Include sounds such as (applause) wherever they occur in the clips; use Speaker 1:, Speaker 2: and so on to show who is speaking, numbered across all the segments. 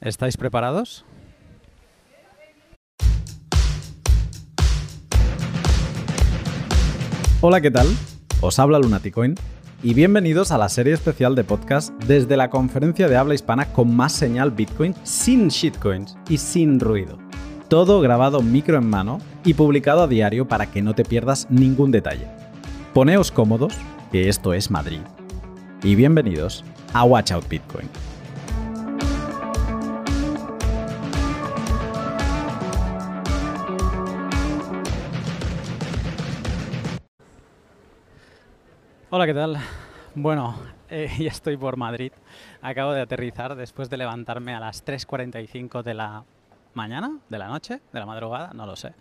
Speaker 1: ¿Estáis preparados? Hola, ¿qué tal? Os habla Lunaticoin y bienvenidos a la serie especial de podcast desde la conferencia de habla hispana con más señal Bitcoin, sin shitcoins y sin ruido. Todo grabado micro en mano y publicado a diario para que no te pierdas ningún detalle. Poneos cómodos, que esto es Madrid. Y bienvenidos a Watch Out Bitcoin. Hola, ¿qué tal? Bueno, (laughs) eh, ya estoy por Madrid. Acabo de aterrizar después de levantarme a las 3.45 de la mañana, de la noche, de la madrugada, no lo sé.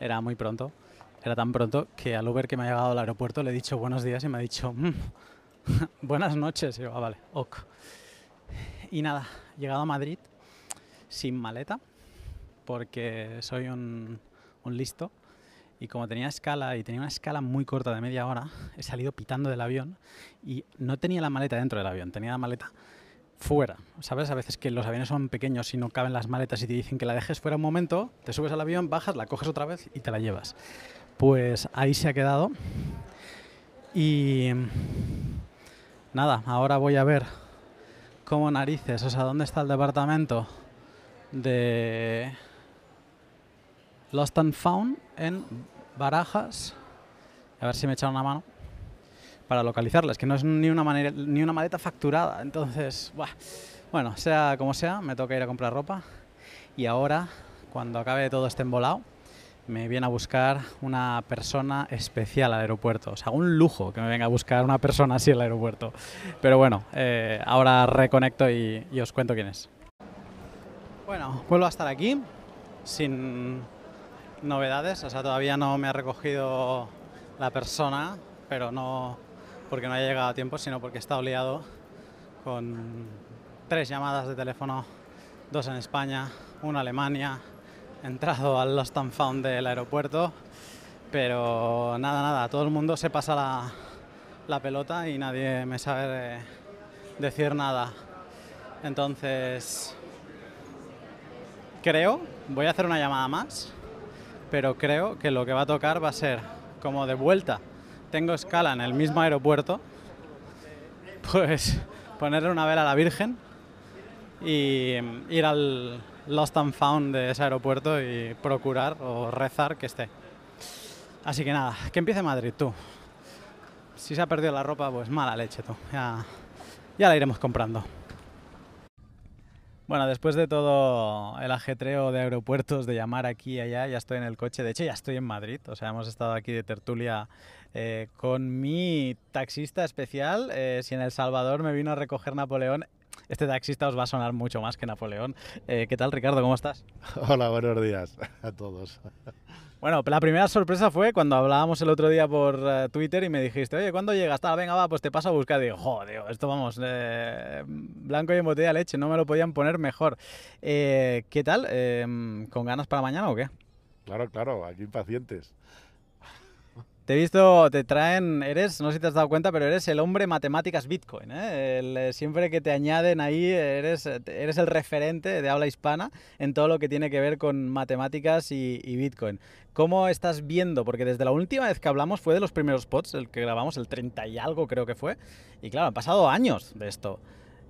Speaker 1: Era muy pronto. Era tan pronto que al Uber que me ha llegado al aeropuerto le he dicho buenos días y me ha dicho "Mm, (laughs) buenas noches. Y yo, ah, vale, ok. Y nada, llegado a Madrid sin maleta porque soy un listo y como tenía escala y tenía una escala muy corta de media hora, he salido pitando del avión y no tenía la maleta dentro del avión, tenía la maleta fuera. ¿Sabes? A veces que los aviones son pequeños y no caben las maletas y te dicen que la dejes fuera un momento, te subes al avión, bajas, la coges otra vez y te la llevas. Pues ahí se ha quedado. Y nada, ahora voy a ver cómo narices, o sea, dónde está el departamento de Lost and Found en Barajas. A ver si me echan una mano para localizarles, que no es ni una, manera, ni una maleta facturada. Entonces, bueno, sea como sea, me toca ir a comprar ropa. Y ahora, cuando acabe todo este embolado, me viene a buscar una persona especial al aeropuerto. O sea, un lujo que me venga a buscar una persona así al aeropuerto. Pero bueno, eh, ahora reconecto y os cuento quién es. Bueno, vuelvo a estar aquí sin novedades, o sea, todavía no me ha recogido la persona, pero no porque no haya llegado a tiempo, sino porque estado liado con tres llamadas de teléfono, dos en España, una en Alemania, entrado al Lost and Found del aeropuerto, pero nada, nada, todo el mundo se pasa la, la pelota y nadie me sabe de- decir nada. Entonces, creo, voy a hacer una llamada más, pero creo que lo que va a tocar va a ser como de vuelta. Tengo escala en el mismo aeropuerto, (laughs) pues ponerle una vela a la Virgen y mm, ir al Lost and Found de ese aeropuerto y procurar o rezar que esté. Así que nada, que empiece Madrid tú. Si se ha perdido la ropa, pues mala leche tú. Ya, ya la iremos comprando. Bueno, después de todo el ajetreo de aeropuertos, de llamar aquí y allá, ya estoy en el coche. De hecho, ya estoy en Madrid. O sea, hemos estado aquí de tertulia eh, con mi taxista especial. Eh, si en El Salvador me vino a recoger Napoleón, este taxista os va a sonar mucho más que Napoleón. Eh, ¿Qué tal, Ricardo? ¿Cómo estás? (laughs)
Speaker 2: Hola, buenos días a todos.
Speaker 1: Bueno, la primera sorpresa fue cuando hablábamos el otro día por eh, Twitter y me dijiste, oye, ¿cuándo llegas? Tal, venga, va, pues te paso a buscar. Y digo, joder, esto vamos, eh, blanco y en botella de leche, no me lo podían poner mejor. Eh, ¿Qué tal? Eh, ¿Con ganas para mañana o qué?
Speaker 2: Claro, claro, aquí impacientes.
Speaker 1: Te he visto, te traen, eres, no sé si te has dado cuenta, pero eres el hombre matemáticas Bitcoin. ¿eh? Eh, siempre que te añaden ahí, eres, eres el referente de habla hispana en todo lo que tiene que ver con matemáticas y, Bitcoin. ¿Cómo estás viendo? Porque desde la última vez que hablamos fue de los primeros pods, el que grabamos, el 30 y algo creo que fue. Y claro, han pasado años de esto.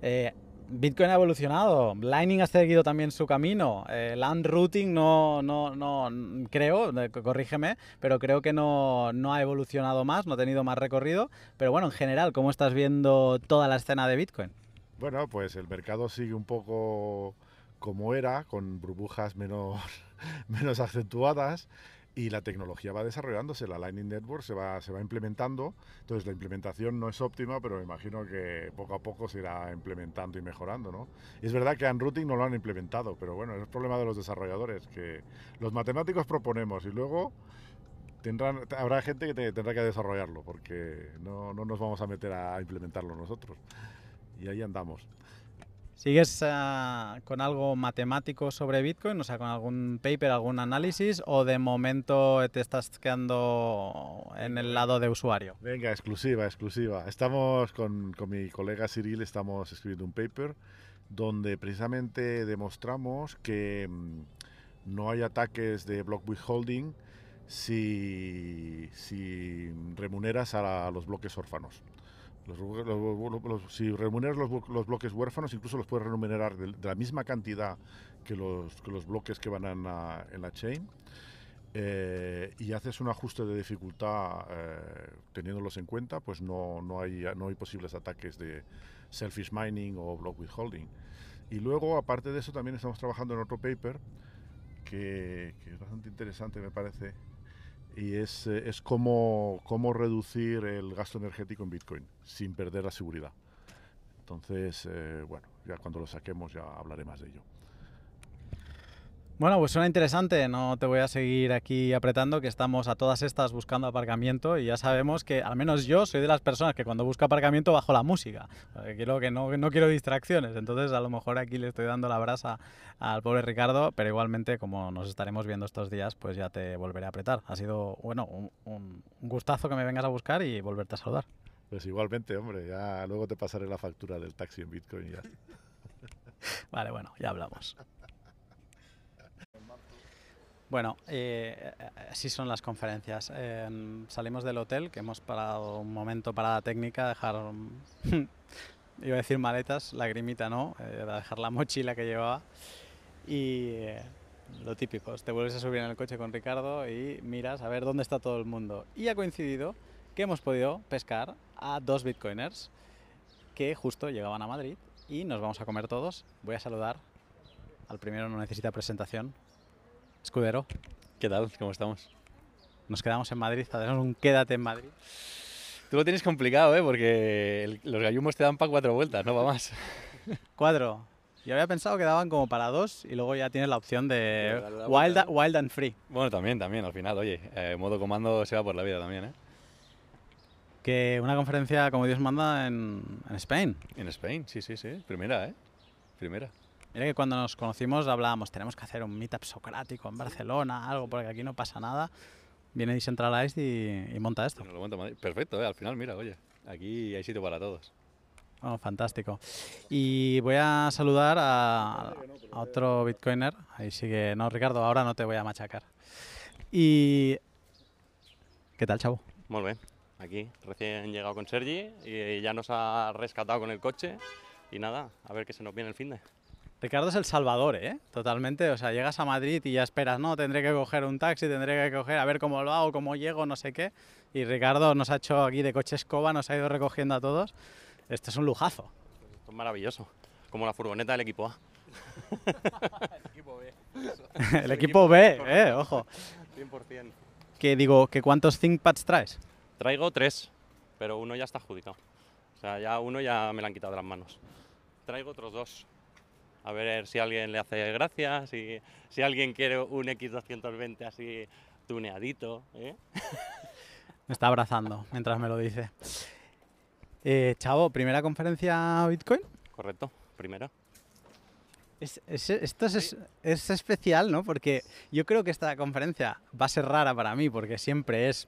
Speaker 1: Eh, Bitcoin ha evolucionado, Lightning ha seguido también su camino, eh, Land Routing no, no, no, creo, eh, corrígeme, pero creo que no, no ha evolucionado más, no ha tenido más recorrido. Pero bueno, en general, ¿cómo estás viendo toda la escena de Bitcoin?
Speaker 2: Bueno, pues el mercado sigue un poco como era, con burbujas menos, (laughs) menos acentuadas y la tecnología va desarrollándose, la Lightning Network se va, se va implementando, entonces la implementación no es óptima, pero me imagino que poco a poco se irá implementando y mejorando, ¿no? Es verdad que Unrouting no lo han implementado, pero bueno, es el problema de los desarrolladores, que los matemáticos proponemos y luego tendrán, habrá gente que te- tendrá que desarrollarlo, porque no, no nos vamos a meter a implementarlo nosotros. Y ahí andamos.
Speaker 1: ¿Sigues uh, con algo matemático sobre Bitcoin? O sea, con algún paper, algún análisis, o de momento te estás quedando en el lado de usuario?
Speaker 2: Venga, exclusiva, exclusiva. Estamos con, con mi colega Cyril, estamos escribiendo un paper donde precisamente demostramos que mmm, no hay ataques de block withholding si, si remuneras a, los bloques órfanos. Los, los, los, si remuneras los, bloques huérfanos, incluso los puedes remunerar de, de la misma cantidad que los, que los bloques que van en la, en la chain. Eh, y haces un ajuste de dificultad eh, teniéndolos en cuenta, pues no, no, hay, no hay posibles ataques de selfish mining o block withholding. Y luego, aparte de eso, también estamos trabajando en otro paper que, que es bastante interesante, me parece, y es, eh, es cómo, cómo reducir el gasto energético en Bitcoin sin perder la seguridad. Entonces, eh, bueno, ya cuando lo saquemos ya hablaré más de ello.
Speaker 1: Bueno, pues suena interesante, no te voy a seguir aquí apretando, que estamos a todas estas buscando aparcamiento y ya sabemos que al menos yo soy de las personas que cuando busco aparcamiento bajo la música, quiero que no, no quiero distracciones, entonces a lo mejor aquí le estoy dando la brasa al pobre Ricardo, pero igualmente como nos estaremos viendo estos días, pues ya te volveré a apretar. Ha sido, bueno, un, un gustazo que me vengas a buscar y volverte a saludar.
Speaker 2: Pues igualmente, hombre, ya luego te pasaré la factura del taxi en Bitcoin ya. (laughs)
Speaker 1: vale, bueno, ya hablamos. Bueno, eh, así son las conferencias. Eh, salimos del hotel, que hemos parado un momento para la técnica, dejar, (laughs) iba a decir maletas, lagrimita no, eh, dejar la mochila que llevaba. Y eh, lo típico, te vuelves a subir en el coche con Ricardo y miras a ver dónde está todo el mundo. Y ha coincidido que hemos podido pescar a dos bitcoiners que justo llegaban a Madrid y nos vamos a comer todos. Voy a saludar. Al primero no necesita presentación, Escudero.
Speaker 3: ¿Qué tal? ¿Cómo estamos?
Speaker 1: Nos quedamos en Madrid, hacemos un quédate en Madrid.
Speaker 3: Tú lo tienes complicado, ¿eh? Porque el, los gallumos te dan para cuatro vueltas, no va más. (laughs)
Speaker 1: Cuatro. Yo había pensado que daban como para dos y luego ya tienes la opción de la, la wild, wild, and Free.
Speaker 3: Bueno, también, también, al final, oye, eh, modo comando se va por la vida también, ¿eh?
Speaker 1: Que una conferencia como Dios manda en, en Spain.
Speaker 3: En Spain, sí, sí, sí. Primera, ¿eh? Primera.
Speaker 1: Mira que cuando nos conocimos hablábamos, tenemos que hacer un meetup socrático en Barcelona, algo, porque aquí no pasa nada. Viene Decentralized y, y monta esto.
Speaker 3: Lo monta Perfecto, ¿eh? al final, mira, oye, aquí hay sitio para todos.
Speaker 1: Oh, fantástico. Y voy a saludar a, a, otro bitcoiner. Ahí sigue. No, Ricardo, ahora no te voy a machacar. Y. ¿Qué tal, chavo?
Speaker 4: Muy bien. Aquí, recién llegado con Sergi y ya nos ha rescatado con el coche. Y nada, a ver qué se nos viene el fin de.
Speaker 1: Ricardo es el salvador, ¿eh? Totalmente. O sea, llegas a Madrid y ya esperas, no, tendré que coger un taxi, tendré que coger, a ver cómo lo hago, cómo llego, no sé qué. Y Ricardo nos ha hecho aquí de coche escoba, nos ha ido recogiendo a todos. Esto es un lujazo.
Speaker 4: Esto es maravilloso. Como la furgoneta del equipo A. (laughs)
Speaker 1: el equipo B. el equipo B, eh, ojo.
Speaker 4: 100%.
Speaker 1: Que digo, que ¿cuántos ThinkPads traes?
Speaker 4: Traigo tres, pero uno ya está adjudicado. O sea, ya uno ya me lo han quitado de las manos. Traigo otros dos a ver si a alguien le hace gracia, si, si alguien quiere un X220 así tuneadito. ¿eh? (laughs)
Speaker 1: Me está abrazando mientras me lo dice. Eh, Chavo, ¿primera conferencia Bitcoin?
Speaker 4: Correcto, primera.
Speaker 1: Es, es, esto es, es, especial, ¿no? Porque yo creo que esta conferencia va a ser rara para mí, porque siempre es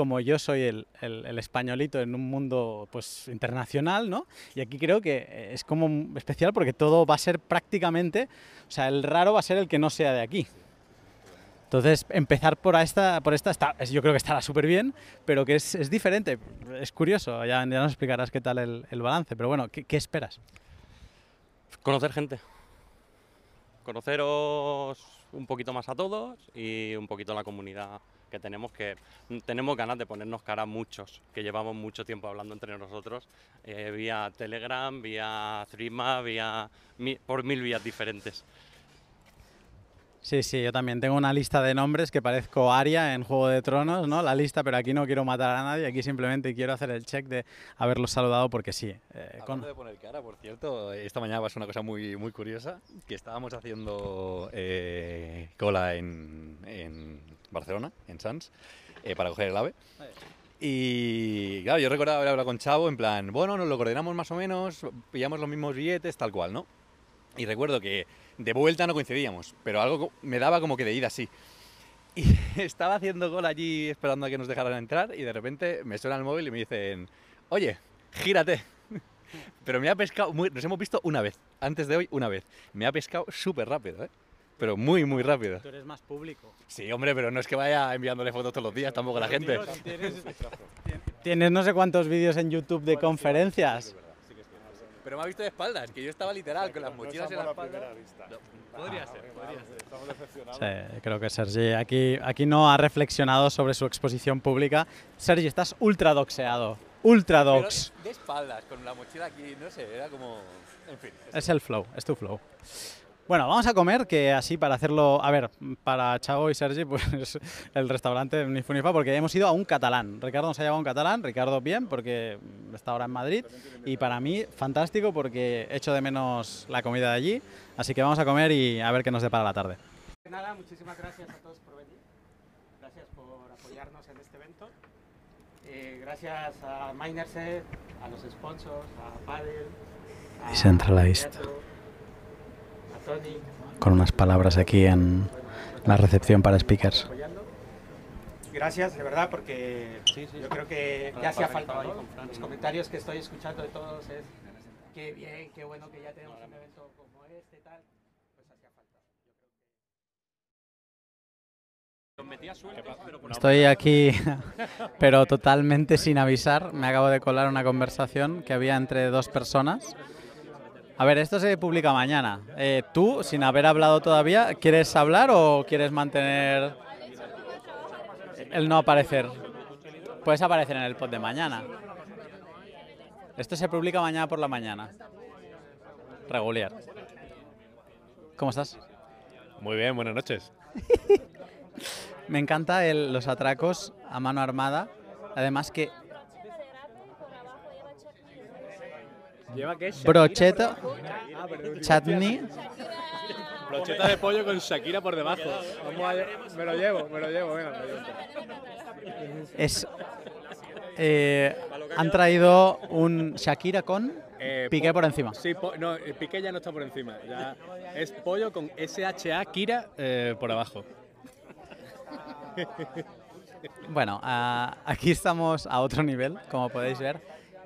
Speaker 1: como yo soy el, el, el, españolito en un mundo pues internacional, ¿no? Y aquí creo que es como especial porque todo va a ser prácticamente, o sea, el raro va a ser el que no sea de aquí. Entonces, empezar por esta, por esta está, yo creo que estará súper bien, pero que es, es, diferente, es curioso, ya, ya nos explicarás qué tal el, el balance, pero bueno, ¿qué, ¿qué esperas?
Speaker 4: Conocer gente, conoceros un poquito más a todos y un poquito la comunidad que tenemos que tenemos ganas de ponernos cara a muchos que llevamos mucho tiempo hablando entre nosotros eh, vía Telegram, vía Threema, vía por mil vías diferentes.
Speaker 1: Sí, sí, yo también tengo una lista de nombres que parezco Aria en Juego de Tronos, ¿no? La lista, pero aquí no quiero matar a nadie, aquí simplemente quiero hacer el check de haberlos saludado porque sí.
Speaker 3: Eh, con... de poner cara, por cierto, esta mañana pasó una cosa muy, muy curiosa, que estábamos haciendo eh, cola en, en, Barcelona, en Sans, eh, para coger el ave. Y claro, yo recordaba haber hablado con Chavo en plan, bueno, nos lo coordinamos más o menos, pillamos los mismos billetes, tal cual, ¿no? Y recuerdo que de vuelta no coincidíamos, pero algo me daba como que de ida sí. Y (laughs) estaba haciendo gol allí esperando a que nos dejaran entrar y de repente me suena el móvil y me dicen, oye, gírate. (laughs) Pero me ha pescado, muy- nos hemos visto una vez, antes de hoy una vez. Me ha pescado súper rápido, ¿eh? Pero muy, muy rápido.
Speaker 1: Tú eres más público.
Speaker 3: Sí, hombre, pero no es que vaya enviándole fotos todos los días tampoco a la gente.
Speaker 1: Tienes no sé cuántos vídeos en YouTube de conferencias.
Speaker 3: Pero me ha visto de espaldas, que yo estaba literal con las mochilas en la espalda. Podría ser, podría ser.
Speaker 2: Estamos decepcionados.
Speaker 1: Sí, creo que Sergi aquí, aquí no ha reflexionado sobre su exposición pública. Sergi, estás ultra doxeado. Ultra
Speaker 3: Pero
Speaker 1: dox.
Speaker 3: de espaldas, con la mochila aquí, no sé, era como... En fin.
Speaker 1: Es el flow, es tu flow. Bueno, vamos a comer, que así para hacerlo, a ver, para Chavo y Sergi, pues (laughs) el restaurante ni fu ni fa, porque hemos ido a un catalán. Ricardo nos ha llevado a un catalán, Ricardo bien, porque está ahora en Madrid, y para mí fantástico, porque echo de menos la comida de allí, así que vamos a comer y a ver qué nos depara la tarde.
Speaker 5: Nada, muchísimas gracias a todos por venir. Gracias por apoyarnos en este evento. Eh, gracias a Minerset, a los sponsors, a Padel, a
Speaker 1: Decentralized.
Speaker 5: Teatro,
Speaker 1: Con unas palabras aquí en la recepción para speakers.
Speaker 5: Gracias, de verdad, porque yo creo que ya hacía falta. ¿no? Los comentarios que estoy escuchando de todos es qué bien, qué bueno que ya tenemos un evento como este, tal. Pues hacía falta.
Speaker 1: Estoy aquí, (laughs) pero totalmente sin avisar. Me acabo de colar una conversación que había entre dos personas. A ver, esto se publica mañana. Eh, tú, sin haber hablado todavía, ¿quieres hablar o quieres mantener el no aparecer? Puedes aparecer en el pod de mañana. Esto se publica mañana por la mañana. Regular. ¿Cómo estás?
Speaker 6: Muy bien, buenas noches. (laughs)
Speaker 1: Me encanta el- los atracos a mano armada. Además que
Speaker 6: ¿Lleva qué?
Speaker 1: brocheta, chutney.
Speaker 6: Brocheta de pollo con Shakira por debajo. Vamos a... Me lo llevo, me lo llevo, venga. me lo llevo.
Speaker 1: Es, eh, han traído un Shakira con
Speaker 6: Eh,
Speaker 1: piqué
Speaker 6: po-
Speaker 1: por encima.
Speaker 6: Sí, po- no, el piqué ya no está por encima. Ya es pollo con SHA Kira eh, por abajo.
Speaker 1: Bueno, ah, aquí estamos a otro nivel, como podéis ver.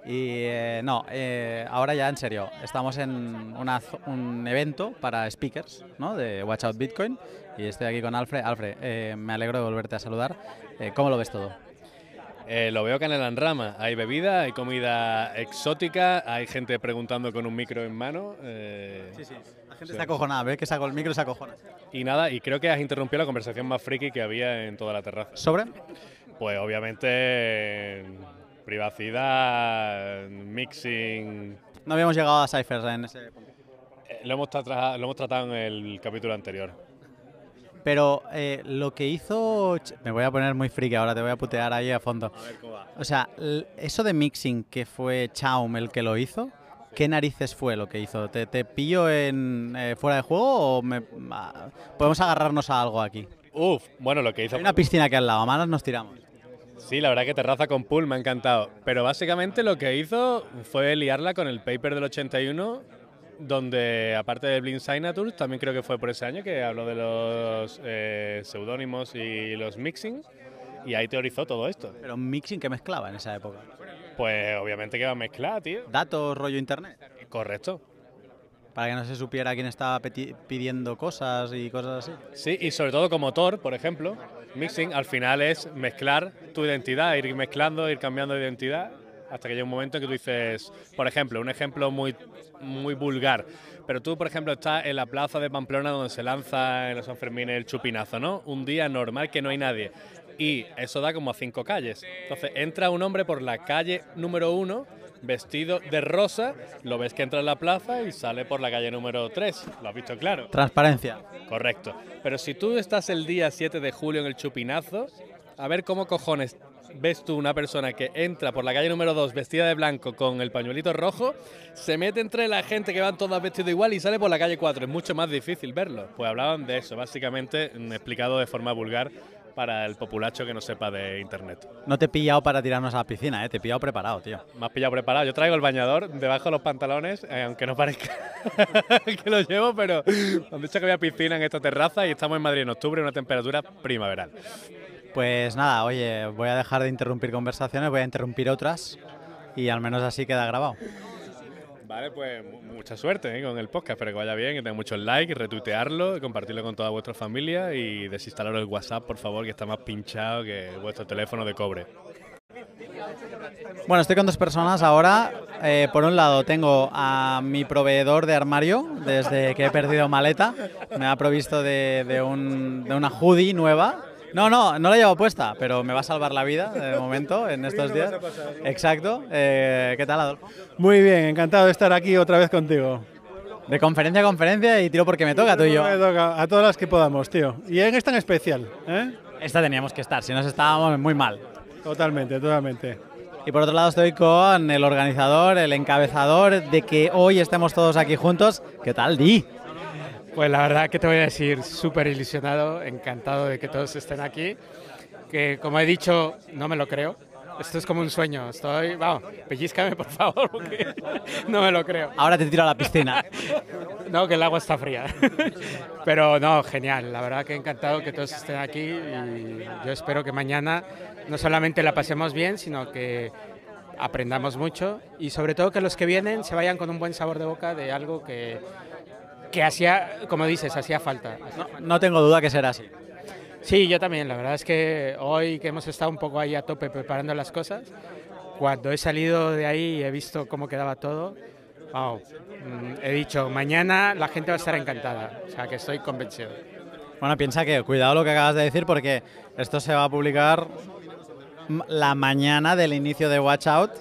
Speaker 1: Y eh, no, eh, ahora ya en serio, estamos en una un evento para speakers ¿no? de Watch Out Bitcoin y estoy aquí con Alfred. Alfred, eh, me alegro de volverte a saludar. ¿Cómo lo ves todo?
Speaker 6: Lo veo canela en rama. Hay bebida, hay comida exótica, hay gente preguntando con un micro en mano. eh,
Speaker 1: La gente está acojonada, ve que saco el micro y se acojona.
Speaker 6: Y nada, y creo que has interrumpido la conversación más friki que había en toda la terraza.
Speaker 1: ¿Sobre?
Speaker 6: Pues obviamente privacidad, mixing.
Speaker 1: No habíamos llegado a ciphers en ese punto.
Speaker 6: eh, Lo hemos, lo hemos tratado en el capítulo anterior.
Speaker 1: Pero eh, lo que hizo... Me voy a poner muy friki ahora, te voy a putear ahí a fondo.
Speaker 6: A ver cómo va.
Speaker 1: O sea, eso de mixing que fue Chaum el que lo hizo, ¿qué narices fue lo que hizo? ¿Te, te pillo en eh, fuera de juego o me- ah, podemos agarrarnos a algo aquí?
Speaker 6: Uf, bueno, lo que hizo.
Speaker 1: Hay una piscina aquí al lado, a malas nos tiramos.
Speaker 6: Sí, la verdad que terraza con pool me ha encantado. Pero básicamente lo que hizo fue liarla con el paper del 81, donde aparte de Blind Signatures, también creo que fue por ese año que habló de los eh, seudónimos y los mixing. Y ahí teorizó todo esto.
Speaker 1: Pero mixing que mezclaba en esa época.
Speaker 6: Pues obviamente que va a mezclar, tío.
Speaker 1: Datos, rollo internet.
Speaker 6: Correcto.
Speaker 1: Para que no se supiera quién estaba pidiendo cosas y cosas así.
Speaker 6: Sí, y sobre todo como Tor, por ejemplo, mixing al final es mezclar tu identidad, ir mezclando, ir cambiando de identidad, hasta que llega un momento en que tú dices, por ejemplo, un ejemplo muy, muy vulgar, pero tú, por ejemplo, estás en la plaza de Pamplona donde se lanza en los Sanfermines el chupinazo, ¿no? Un día normal que no hay nadie. Y eso da como a cinco calles. Entonces entra un hombre por la calle número uno, vestido de rosa, lo ves que entra en la plaza y sale por la calle número tres. Lo has visto claro.
Speaker 1: Transparencia.
Speaker 6: Correcto. Pero si tú estás el día 7 de julio en el Chupinazo, a ver cómo cojones ves tú una persona que entra por la calle número 2 vestida de blanco con el pañuelito rojo, se mete entre la gente que van todas vestidas igual y sale por la calle 4. Es mucho más difícil verlo. Pues hablaban de eso, básicamente mm, explicado de forma vulgar para el populacho que no sepa de internet.
Speaker 1: No te he pillado para tirarnos a la piscina, ¿eh? te he pillado preparado, tío.
Speaker 6: Me has pillado preparado. Yo traigo el bañador debajo de los pantalones, eh, aunque no parezca (laughs) que lo llevo, pero han dicho que había piscina en esta terraza y estamos en Madrid en octubre, una temperatura primaveral.
Speaker 1: Pues nada, oye, voy a dejar de interrumpir conversaciones, voy a interrumpir otras y al menos así queda grabado.
Speaker 6: Vale, pues mucha suerte ¿eh? con el podcast, espero que vaya bien, que tenga muchos likes, retuitearlo, compartirlo con toda vuestra familia y desinstalar el WhatsApp, por favor, que está más pinchado que vuestro teléfono de cobre.
Speaker 1: Bueno, estoy con dos personas ahora. Eh, por un lado tengo a mi proveedor de armario, desde que he perdido maleta. Me ha provisto de, de, un, de una hoodie nueva no, no, no la llevo puesta, pero me va a salvar la vida de momento en estos días. Exacto. Eh, ¿Qué tal, Adolfo?
Speaker 7: Muy bien, encantado de estar aquí otra vez contigo.
Speaker 1: De conferencia a conferencia y tiro porque me toca, tú y yo.
Speaker 7: Me toca, a todas las que podamos, tío. Y en esta en especial, ¿eh?
Speaker 1: Esta teníamos que estar, si nos estábamos muy mal.
Speaker 7: Totalmente, totalmente.
Speaker 1: Y por otro lado estoy con el organizador, el encabezador de que hoy estemos todos aquí juntos. ¿Qué tal, Di?
Speaker 8: Pues la verdad que te voy a decir, súper ilusionado, encantado de que todos estén aquí. Que como he dicho, no me lo creo. Esto es como un sueño. Estoy, vamos, pellizcame por favor, porque (laughs) no me lo creo.
Speaker 1: Ahora te tiro a la piscina. (laughs)
Speaker 8: no, que el agua está fría. (laughs) Pero no, genial. La verdad que encantado que todos estén aquí y yo espero que mañana no solamente la pasemos bien, sino que aprendamos mucho y sobre todo que los que vienen se vayan con un buen sabor de boca de algo que que hacía, como dices, hacía falta.
Speaker 1: No, tengo duda que será así.
Speaker 8: Sí, yo también. La verdad es que hoy que hemos estado un poco ahí a tope preparando las cosas, cuando he salido de ahí y he visto cómo quedaba todo, wow, mm, he dicho, mañana la gente va a estar encantada. O sea, que estoy convencido.
Speaker 1: Bueno, piensa que, cuidado lo que acabas de decir, porque esto se va a publicar la mañana del inicio de Watch Out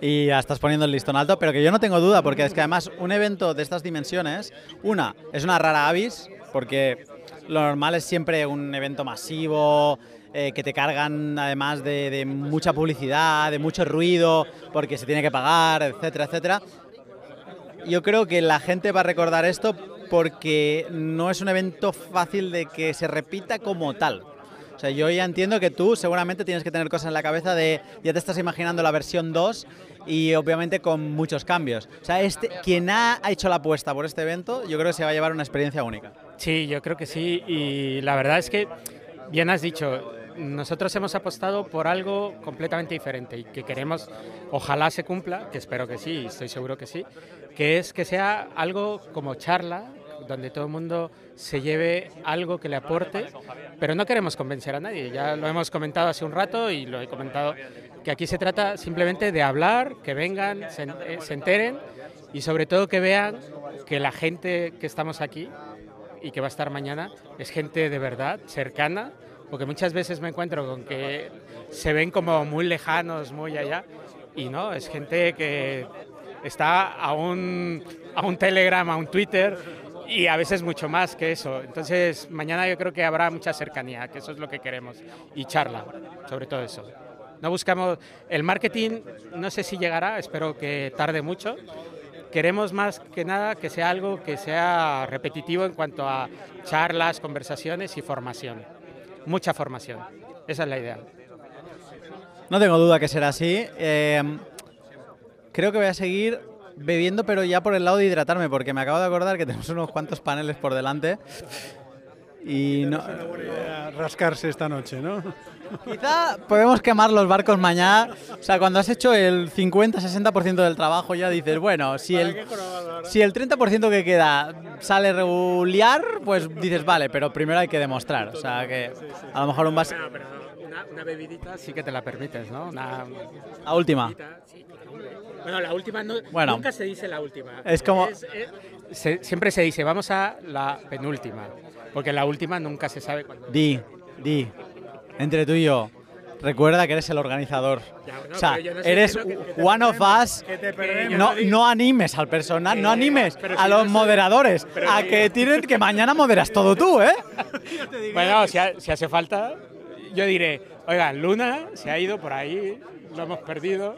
Speaker 1: y estás poniendo el listón alto, pero que yo no tengo duda, porque es que además un evento de estas dimensiones, una, es una rara avis, porque lo normal es siempre un evento masivo, eh, que te cargan además de, de, mucha publicidad, de mucho ruido, porque se tiene que pagar, etcétera, etcétera. Yo creo que la gente va a recordar esto porque no es un evento fácil de que se repita como tal. O sea, yo ya entiendo que tú seguramente tienes que tener cosas en la cabeza de, ya te estás imaginando la versión 2 y obviamente con muchos cambios. O sea, este, quien ha hecho la apuesta por este evento, yo creo que se va a llevar una experiencia única.
Speaker 8: Sí, yo creo que sí. Y la verdad es que, bien has dicho, nosotros hemos apostado por algo completamente diferente y que queremos, ojalá se cumpla, que espero que sí, estoy seguro que sí, que es que sea algo como charla, donde todo el mundo se lleve algo que le aporte, pero no queremos convencer a nadie. Ya lo hemos comentado hace un rato y lo he comentado que aquí se trata simplemente de hablar, que vengan, eh, se, enteren y sobre todo que vean que la gente que estamos aquí y que va a estar mañana es gente de verdad, cercana, porque muchas veces me encuentro con que se ven como muy lejanos, muy allá, y no, es gente que está a un, a un Telegram, a un Twitter, y a veces mucho más que eso. Entonces, mañana yo creo que habrá mucha cercanía, que eso es lo que queremos, y charla, sobre todo eso. No buscamos el marketing, no sé si llegará, espero que tarde mucho. Queremos más que nada que sea algo que sea repetitivo en cuanto a charlas, conversaciones y formación. Mucha formación. Esa es la idea.
Speaker 1: No tengo duda que será así. Eh, creo que voy a seguir bebiendo, pero ya por el lado de hidratarme, porque me acabo de acordar que tenemos unos cuantos paneles por delante. Y no.
Speaker 7: rascarse esta noche, ¿no?
Speaker 1: Quizá podemos quemar los barcos mañana. O sea, cuando has hecho el 50-60% del trabajo ya dices, bueno, si el, si el 30% que queda sale regular, pues dices, vale, pero primero hay que demostrar. O sea, que a lo mejor un vaso...
Speaker 8: Una, bebidita sí que te la permites, ¿no? Una,
Speaker 1: la última.
Speaker 8: Bueno, la última no, bueno, nunca se dice la última.
Speaker 1: Es como...
Speaker 8: siempre se dice, vamos a la penúltima, porque la última nunca se sabe cuándo.
Speaker 1: Di, di, entre tú y yo, recuerda que eres el organizador. o sea, eres one of us. no, no, animes al personal, no animes a los moderadores. a que tienen que mañana moderas todo tú, ¿eh? (laughs)
Speaker 8: bueno, si, si, hace falta, yo diré, oiga, Luna se ha ido por ahí, lo hemos perdido.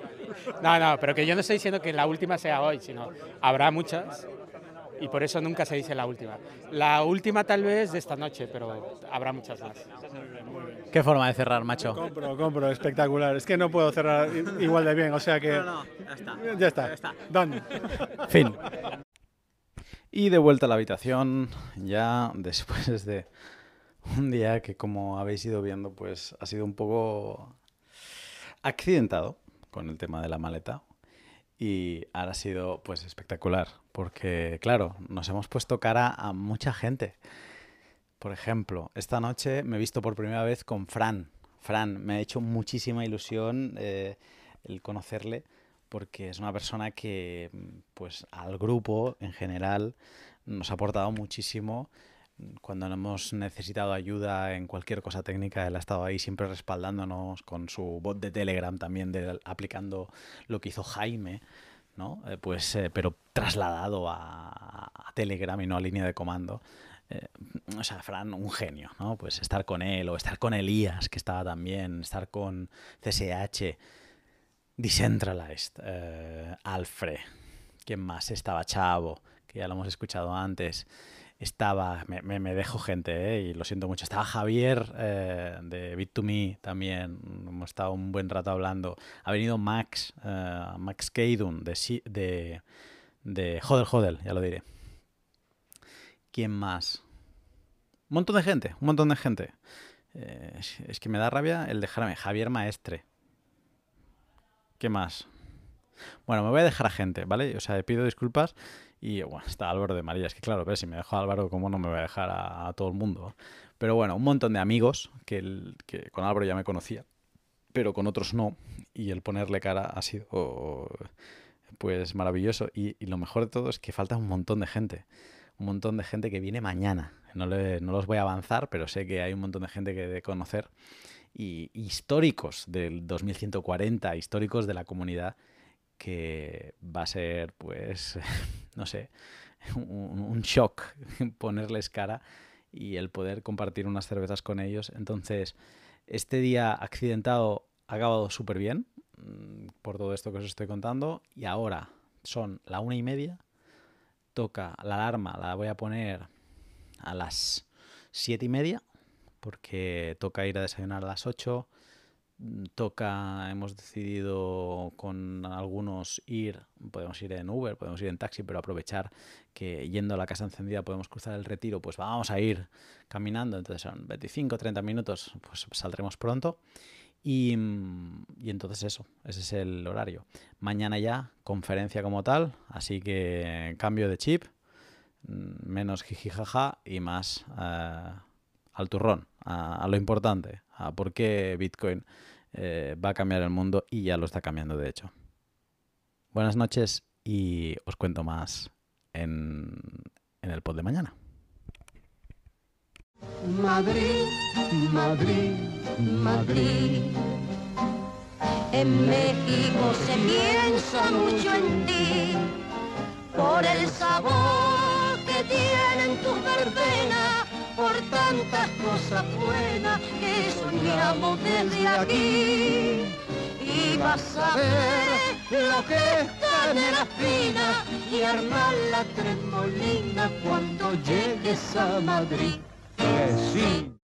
Speaker 8: No, no, pero que yo no estoy diciendo que la última sea hoy, sino habrá muchas y por eso nunca se dice la última. La última tal vez de esta noche, pero habrá muchas más.
Speaker 1: Qué forma de cerrar, macho.
Speaker 7: Compro, compro, espectacular. Es que no puedo cerrar igual de bien, o sea que...
Speaker 1: No, no, ya está.
Speaker 7: Ya está. Ya está. Done.
Speaker 1: Fin. Y de vuelta a la habitación, ya después de un día que como habéis ido viendo, pues ha sido un poco accidentado con el tema de la maleta. Y ahora ha sido pues espectacular, porque claro, nos hemos puesto cara a mucha gente. Por ejemplo, esta noche me he visto por primera vez con Fran. Fran, me ha hecho muchísima ilusión eh, el conocerle porque es una persona que pues al grupo en general nos ha aportado muchísimo cuando hemos necesitado ayuda en cualquier cosa técnica, él ha estado ahí siempre respaldándonos con su bot de Telegram también, de, aplicando lo que hizo Jaime, ¿no? Eh, pues, eh, pero trasladado a, a, Telegram y no a línea de comando. Eh, o sea, Fran, un genio, ¿no? Pues estar con él, o estar con Elías, que estaba también, estar con CSH, Decentralized, Alfred, ¿quién más? Estaba Chavo, que ya lo hemos escuchado antes estaba, me, me, dejo gente, ¿eh? y lo siento mucho, estaba Javier eh, de Bit2Me también, hemos estado un buen rato hablando, ha venido Max, eh, Max Keidun de, de, de Hodel Hodel, ya lo diré. ¿Quién más? Un montón de gente, un montón de gente. Eh, es que me da rabia el dejarme. Javier Maestre. ¿Qué más? Bueno, me voy a dejar a gente, ¿vale? O sea, pido disculpas y bueno, está Álvaro de María. Es que claro, pero si me dejo a Álvaro, ¿cómo no me voy a dejar a, todo el mundo? Pero bueno, un montón de amigos que, que, con Álvaro ya me conocía, pero con otros no. Y el ponerle cara ha sido pues maravilloso. Y, lo mejor de todo es que falta un montón de gente. Un montón de gente que viene mañana. No, le, no los voy a avanzar, pero sé que hay un montón de gente que de conocer. Y históricos del 2140, históricos de la comunidad que va a ser, pues, (laughs) no sé, un, shock (laughs) ponerles cara y el poder compartir unas cervezas con ellos. Entonces, este día accidentado ha acabado súper bien mm, por todo esto que os estoy contando y ahora son la una y media, toca la alarma, la voy a poner a las siete y media porque toca ir a desayunar a las ocho toca, hemos decidido con algunos ir, podemos ir en Uber, podemos ir en taxi, pero aprovechar que yendo a la casa encendida podemos cruzar el retiro, pues vamos a ir caminando, entonces son 25, 30 minutos, pues saldremos pronto. Y, y, entonces eso, ese es el horario. Mañana ya conferencia como tal, así que cambio de chip, mm, menos jijijaja y más uh, al turrón, a, lo importante, a por qué Bitcoin eh, va a cambiar el mundo y ya lo está cambiando de hecho. Buenas noches y os cuento más en, en el pod de mañana.
Speaker 9: Madrid, Madrid, Madrid. En México se piensa mucho en ti por el sabor que tienen tus verbenas por tantas cosas buenas que soñamos desde aquí. Y vas a ver lo que está en la espina y armar la tremolina cuando llegues a Madrid. Que sí.